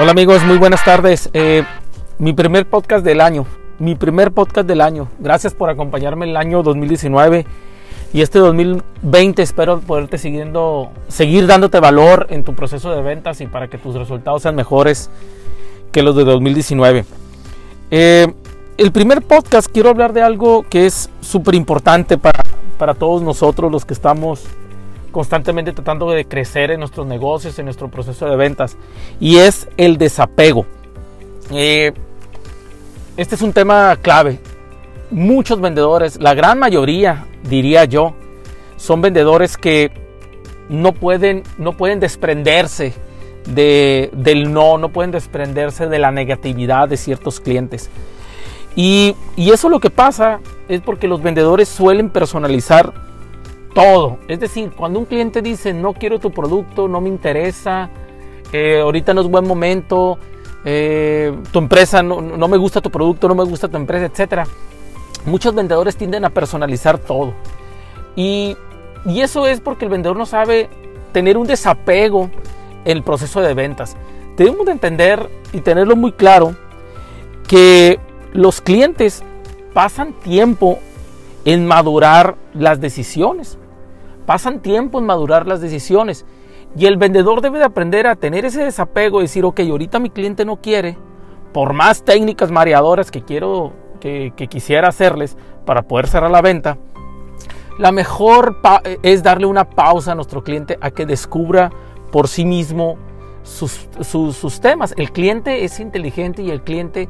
Hola amigos, muy buenas tardes. Eh, mi primer podcast del año, mi primer podcast del año. Gracias por acompañarme el año 2019 y este 2020 espero poderte siguiendo, seguir dándote valor en tu proceso de ventas y para que tus resultados sean mejores que los de 2019. Eh, el primer podcast quiero hablar de algo que es súper importante para, para todos nosotros los que estamos constantemente tratando de crecer en nuestros negocios, en nuestro proceso de ventas, y es el desapego. Eh, este es un tema clave. Muchos vendedores, la gran mayoría, diría yo, son vendedores que no pueden, no pueden desprenderse de, del no, no pueden desprenderse de la negatividad de ciertos clientes. Y, y eso lo que pasa es porque los vendedores suelen personalizar todo. Es decir, cuando un cliente dice no quiero tu producto, no me interesa, eh, ahorita no es buen momento, eh, tu empresa no, me gusta tu producto, no me gusta tu empresa, etc. Muchos vendedores tienden a personalizar todo. Y, y eso es porque el vendedor no sabe tener un desapego en el proceso de ventas. Debemos de entender y tenerlo muy claro que los clientes pasan tiempo en madurar las decisiones pasan tiempo en madurar las decisiones. Y el vendedor debe de aprender a tener ese desapego y decir, ok, ahorita mi cliente no quiere, por más técnicas mareadoras que quiero, que, quisiera hacerles para poder cerrar la venta, la mejor es darle una pausa a nuestro cliente a que descubra por sí mismo sus, sus, temas. El cliente es inteligente y el cliente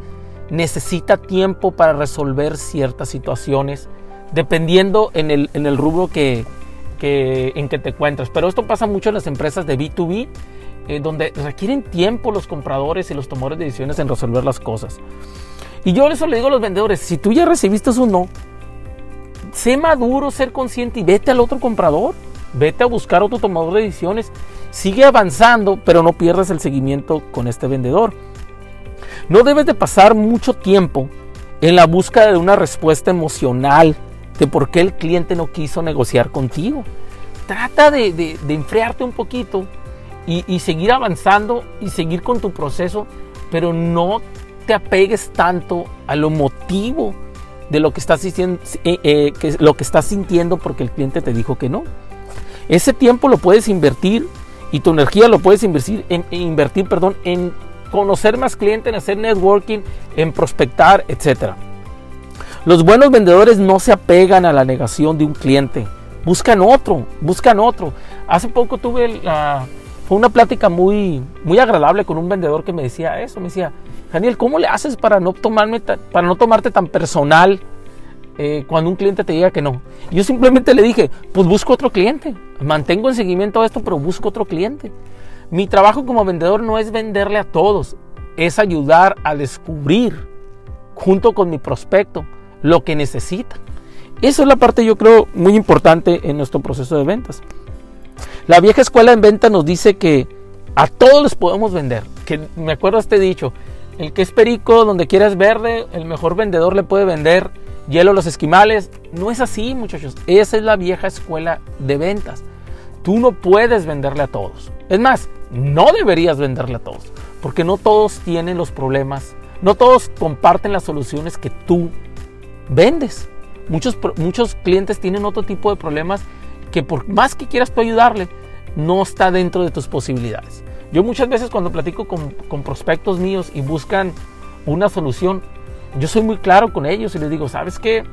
necesita tiempo para resolver ciertas situaciones, dependiendo en el, en el rubro que, en que te encuentras. Pero esto pasa mucho en las empresas de B2B, eh, donde requieren tiempo los compradores y los tomadores de decisiones en resolver las cosas. Y yo eso le digo a los vendedores, si tú ya recibiste un no, sé maduro, ser consciente y vete al otro comprador, vete a buscar otro tomador de decisiones, sigue avanzando, pero no pierdas el seguimiento con este vendedor. No debes de pasar mucho tiempo en la búsqueda de una respuesta emocional de por qué el cliente no quiso negociar contigo. Trata de, enfriarte un poquito y, seguir avanzando y seguir con tu proceso, pero no te apegues tanto a lo motivo de lo que estás, diciendo, eh, eh, que, lo que estás sintiendo porque el cliente te dijo que no. Ese tiempo lo puedes invertir y tu energía lo puedes invertir en, invertir, perdón, en conocer más clientes, en hacer networking, en prospectar, etcétera. Los buenos vendedores no se apegan a la negación de un cliente. Buscan otro, buscan otro. Hace poco tuve la, fue una plática muy, muy agradable con un vendedor que me decía eso. Me decía, Daniel, ¿cómo le haces para no, tomarme, para no tomarte tan personal eh, cuando un cliente te diga que no? yo simplemente le dije, pues busco otro cliente. Mantengo el seguimiento a esto, pero busco otro cliente. Mi trabajo como vendedor no es venderle a todos, es ayudar a descubrir junto con mi prospecto lo que necesitan. Esa es la parte yo creo muy importante en nuestro proceso de ventas. La vieja escuela en venta nos dice que a todos les podemos vender. Que me acuerdo este dicho, el que es perico donde quieras verde, el mejor vendedor le puede vender hielo a los esquimales. No es así, muchachos. Esa es la vieja escuela de ventas. Tú no puedes venderle a todos. Es más, no deberías venderle a todos, porque no todos tienen los problemas, no todos comparten las soluciones que tú vendes. Muchos, muchos clientes tienen otro tipo de problemas que por más que quieras tú ayudarle, no está dentro de tus posibilidades. Yo muchas veces cuando platico con, con prospectos míos y buscan una solución, yo soy muy claro con ellos y les digo, ¿sabes qué?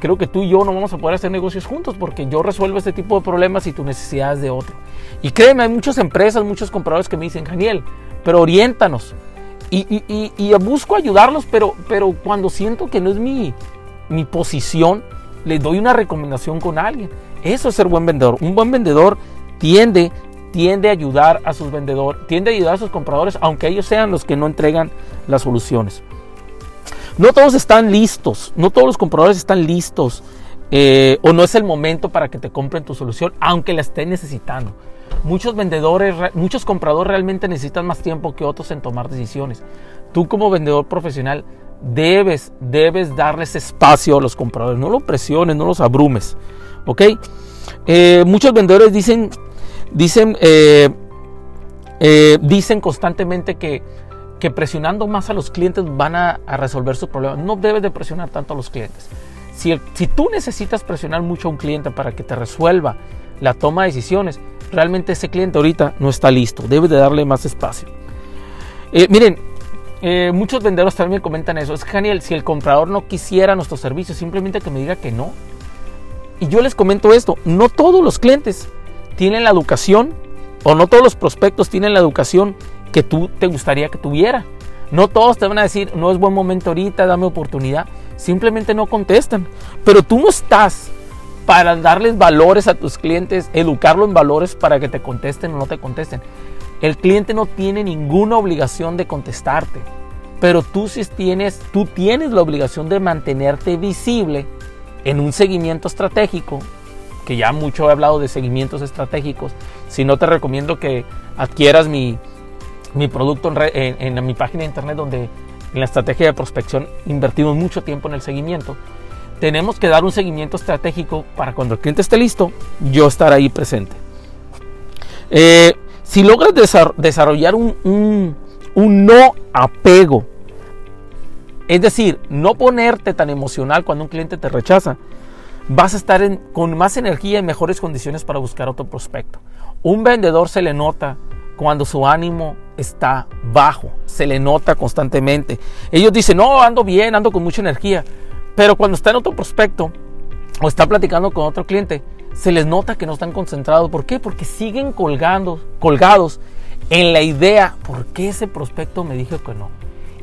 Creo que tú y yo no vamos a poder hacer negocios juntos porque yo resuelvo este tipo de problemas y tu necesidad es de otro. Y créeme, hay muchas empresas, muchos compradores que me dicen, Daniel, pero oriéntanos. Y, y, y, busco ayudarlos, pero, pero cuando siento que no es mi, mi posición, le doy una recomendación con alguien. Eso es ser buen vendedor. Un buen vendedor tiende, tiende a ayudar a sus vendedores, tiende a ayudar a sus compradores, aunque ellos sean los que no entregan las soluciones. No todos están listos, no todos los compradores están listos eh, o no es el momento para que te compren tu solución, aunque la estén necesitando. Muchos vendedores, muchos compradores realmente necesitan más tiempo que otros en tomar decisiones. Tú como vendedor profesional debes, debes darles espacio a los compradores. No los presiones, no los abrumes. ¿Ok? Eh, muchos vendedores dicen, dicen, eh, eh, dicen constantemente que que presionando más a los clientes van a, resolver sus problemas. No debes de presionar tanto a los clientes. Si, si tú necesitas presionar mucho a un cliente para que te resuelva la toma de decisiones, realmente ese cliente ahorita no está listo. Debes de darle más espacio. Miren, eh, muchos vendedores también me comentan eso. Es genial si el comprador no quisiera nuestro servicio, simplemente que me diga que no. Y yo les comento esto, no todos los clientes tienen la educación o no todos los prospectos tienen la educación que tú te gustaría que tuviera. No todos te van a decir, no es buen momento ahorita, dame oportunidad. Simplemente no contestan. Pero tú no estás para darles valores a tus clientes, educarlo en valores para que te contesten o no te contesten. El cliente no tiene ninguna obligación de contestarte, pero tú sí tienes, tú tienes la obligación de mantenerte visible en un seguimiento estratégico, que ya mucho he hablado de seguimientos estratégicos. Si no, te recomiendo que adquieras mi, mi producto en, mi página de internet donde en la estrategia de prospección invertimos mucho tiempo en el seguimiento. Tenemos que dar un seguimiento estratégico para cuando el cliente esté listo, yo estar ahí presente. Eh, si logras desarrollar un, no apego, es decir, no ponerte tan emocional cuando un cliente te rechaza, vas a estar con más energía y mejores condiciones para buscar otro prospecto. Un vendedor se le nota cuando su ánimo está bajo, se le nota constantemente. Ellos dicen, no, ando bien, ando con mucha energía, pero cuando está en otro prospecto o está platicando con otro cliente, se les nota que no están concentrados. ¿Por qué? Porque siguen colgando, colgados en la idea, ¿por qué ese prospecto me dijo que no?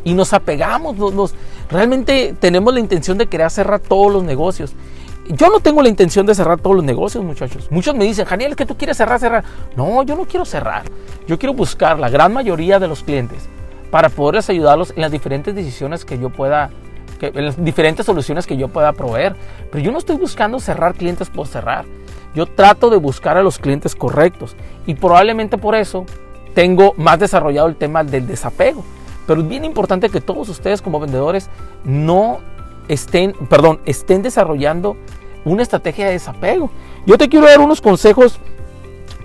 Y nos apegamos, nos, realmente tenemos la intención de querer cerrar todos los negocios. Yo no tengo la intención de cerrar todos los negocios, muchachos. Muchos me dicen, Janiel, que tú quieres cerrar, cerrar. No, yo no quiero cerrar. Yo quiero buscar la gran mayoría de los clientes para poderles ayudarlos en las diferentes decisiones que yo pueda que, las diferentes soluciones que yo pueda proveer. Pero yo no estoy buscando cerrar clientes por cerrar. Yo trato de buscar a los clientes correctos y probablemente por eso tengo más desarrollado el tema del desapego. Pero es bien importante que todos ustedes como vendedores no estén, perdón, estén desarrollando una estrategia de desapego. Yo te quiero dar unos consejos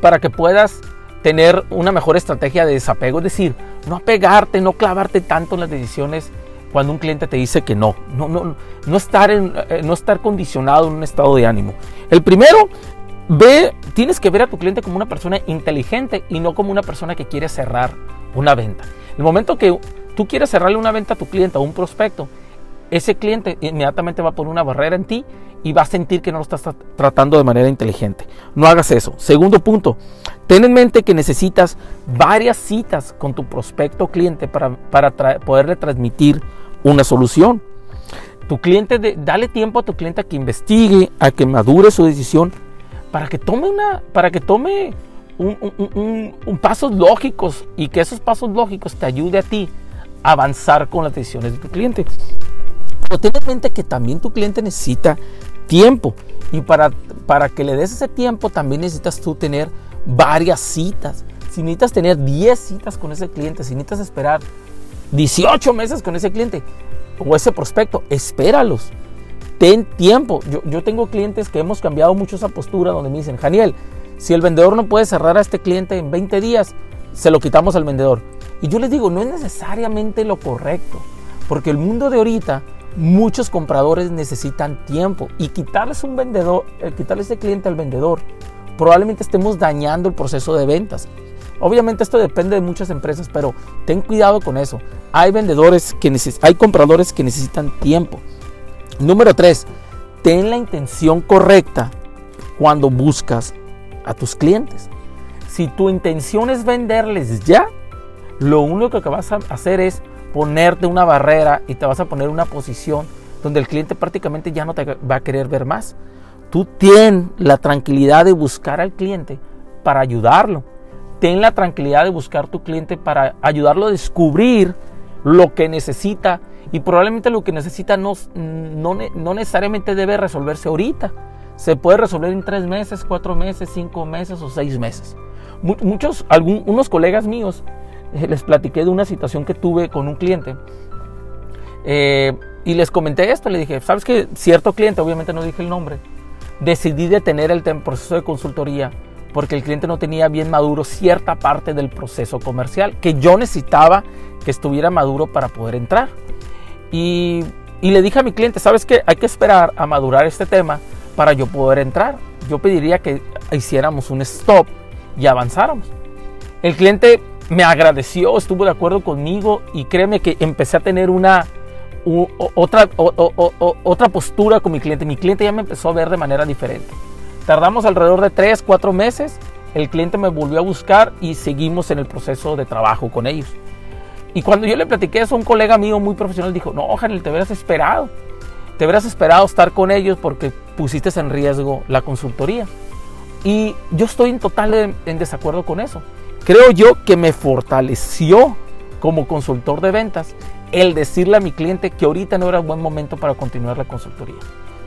para que puedas tener una mejor estrategia de desapego, es decir, no apegarte, no clavarte tanto en las decisiones cuando un cliente te dice que no. No, no, no, estar, en, eh, no estar condicionado en un estado de ánimo. El primero, ve, tienes que ver a tu cliente como una persona inteligente y no como una persona que quiere cerrar una venta. El momento que tú quieres cerrarle una venta a tu cliente o un prospecto, ese cliente inmediatamente va a poner una barrera en ti y va a sentir que no lo estás tratando de manera inteligente. No hagas eso. Segundo punto, ten en mente que necesitas varias citas con tu prospecto cliente para, para poderle transmitir una solución. Tu cliente, de, dale tiempo a tu cliente a que investigue, a que madure su decisión, para que tome una, para que tome un, pasos lógicos y que esos pasos lógicos te ayude a ti a avanzar con las decisiones de tu cliente. Pero ten en mente que también tu cliente necesita tiempo y para, para que le des ese tiempo también necesitas tú tener varias citas. Si necesitas tener 10 citas con ese cliente, si necesitas esperar 18 meses con ese cliente o ese prospecto, espéralos. Ten tiempo. Yo, yo tengo clientes que hemos cambiado mucho esa postura donde me dicen, Janiel, si el vendedor no puede cerrar a este cliente en 20 días, se lo quitamos al vendedor. Y yo les digo, no es necesariamente lo correcto, porque el mundo de ahorita, muchos compradores necesitan tiempo y quitarles un vendedor, eh, quitarle ese cliente al vendedor, probablemente estemos dañando el proceso de ventas. Obviamente esto depende de muchas empresas, pero ten cuidado con eso. Hay vendedores que hay compradores que necesitan tiempo. Número 3, ten la intención correcta cuando buscas a tus clientes. Si tu intención es venderles ya, lo único que vas a hacer es ponerte una barrera y te vas a poner una posición donde el cliente prácticamente ya no te va a querer ver más. Tú ten la tranquilidad de buscar al cliente para ayudarlo ten la tranquilidad de buscar tu cliente para ayudarlo a descubrir lo que necesita y probablemente lo que necesita no, no, necesariamente debe resolverse ahorita. Se puede resolver en tres meses, cuatro meses, cinco meses o seis meses. Muchos, algunos colegas míos, eh, les platiqué de una situación que tuve con un cliente eh, y les comenté esto, le dije, ¿sabes que cierto cliente, obviamente no dije el nombre, decidí detener el proceso de consultoría porque el cliente no tenía bien maduro cierta parte del proceso comercial que yo necesitaba que estuviera maduro para poder entrar. Y, le dije a mi cliente, ¿sabes qué? Hay que esperar a madurar este tema para yo poder entrar. Yo pediría que hiciéramos un stop y avanzáramos. El cliente me agradeció, estuvo de acuerdo conmigo y créeme que empecé a tener una otra, otra postura con mi cliente. Mi cliente ya me empezó a ver de manera diferente. Tardamos alrededor de 3, 4 meses. El cliente me volvió a buscar y seguimos en el proceso de trabajo con ellos. Y cuando yo le platiqué eso, un colega mío muy profesional dijo, no, Janel, te hubieras esperado. Te hubieras esperado estar con ellos porque pusiste en riesgo la consultoría. Y yo estoy en total en desacuerdo con eso. Creo yo que me fortaleció como consultor de ventas el decirle a mi cliente que ahorita no era buen momento para continuar la consultoría.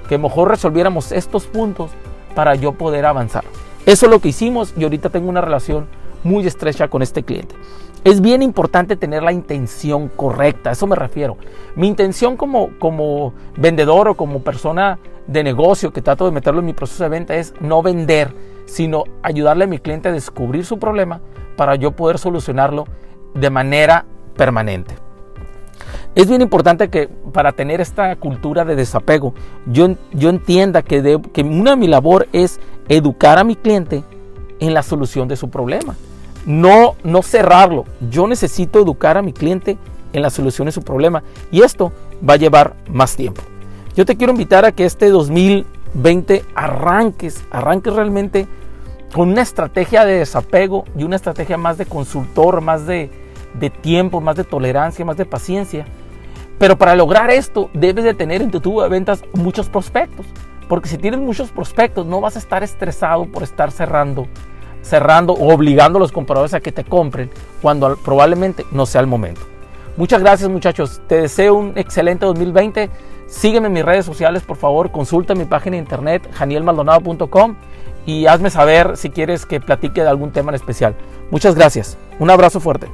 Que mejor resolviéramos estos puntos para yo poder avanzar. Eso es lo que hicimos y ahorita tengo una relación muy estrecha con este cliente. Es bien importante tener la intención correcta, a eso me refiero. Mi intención como, como vendedor o como persona de negocio que trato de meterlo en mi proceso de venta es no vender, sino ayudarle a mi cliente a descubrir su problema para yo poder solucionarlo de manera permanente. Es bien importante que para tener esta cultura de desapego, yo, yo entienda que, que una de mi labor es educar a mi cliente en la solución de su problema. No, no cerrarlo. Yo necesito educar a mi cliente en la solución de su problema. Y esto va a llevar más tiempo. Yo te quiero invitar a que este 2020 arranques, arranques realmente con una estrategia de desapego y una estrategia más de consultor, más de, de tiempo, más de tolerancia, más de paciencia pero para lograr esto debes de tener en tu tubo de ventas muchos prospectos. Porque si tienes muchos prospectos no vas a estar estresado por estar cerrando, cerrando o obligando a los compradores a que te compren cuando probablemente no sea el momento. Muchas gracias muchachos. Te deseo un excelente 2020. Sígueme en mis redes sociales, por favor. Consulta mi página de internet, janielmaldonado.com y hazme saber si quieres que platique de algún tema en especial. Muchas gracias. Un abrazo fuerte.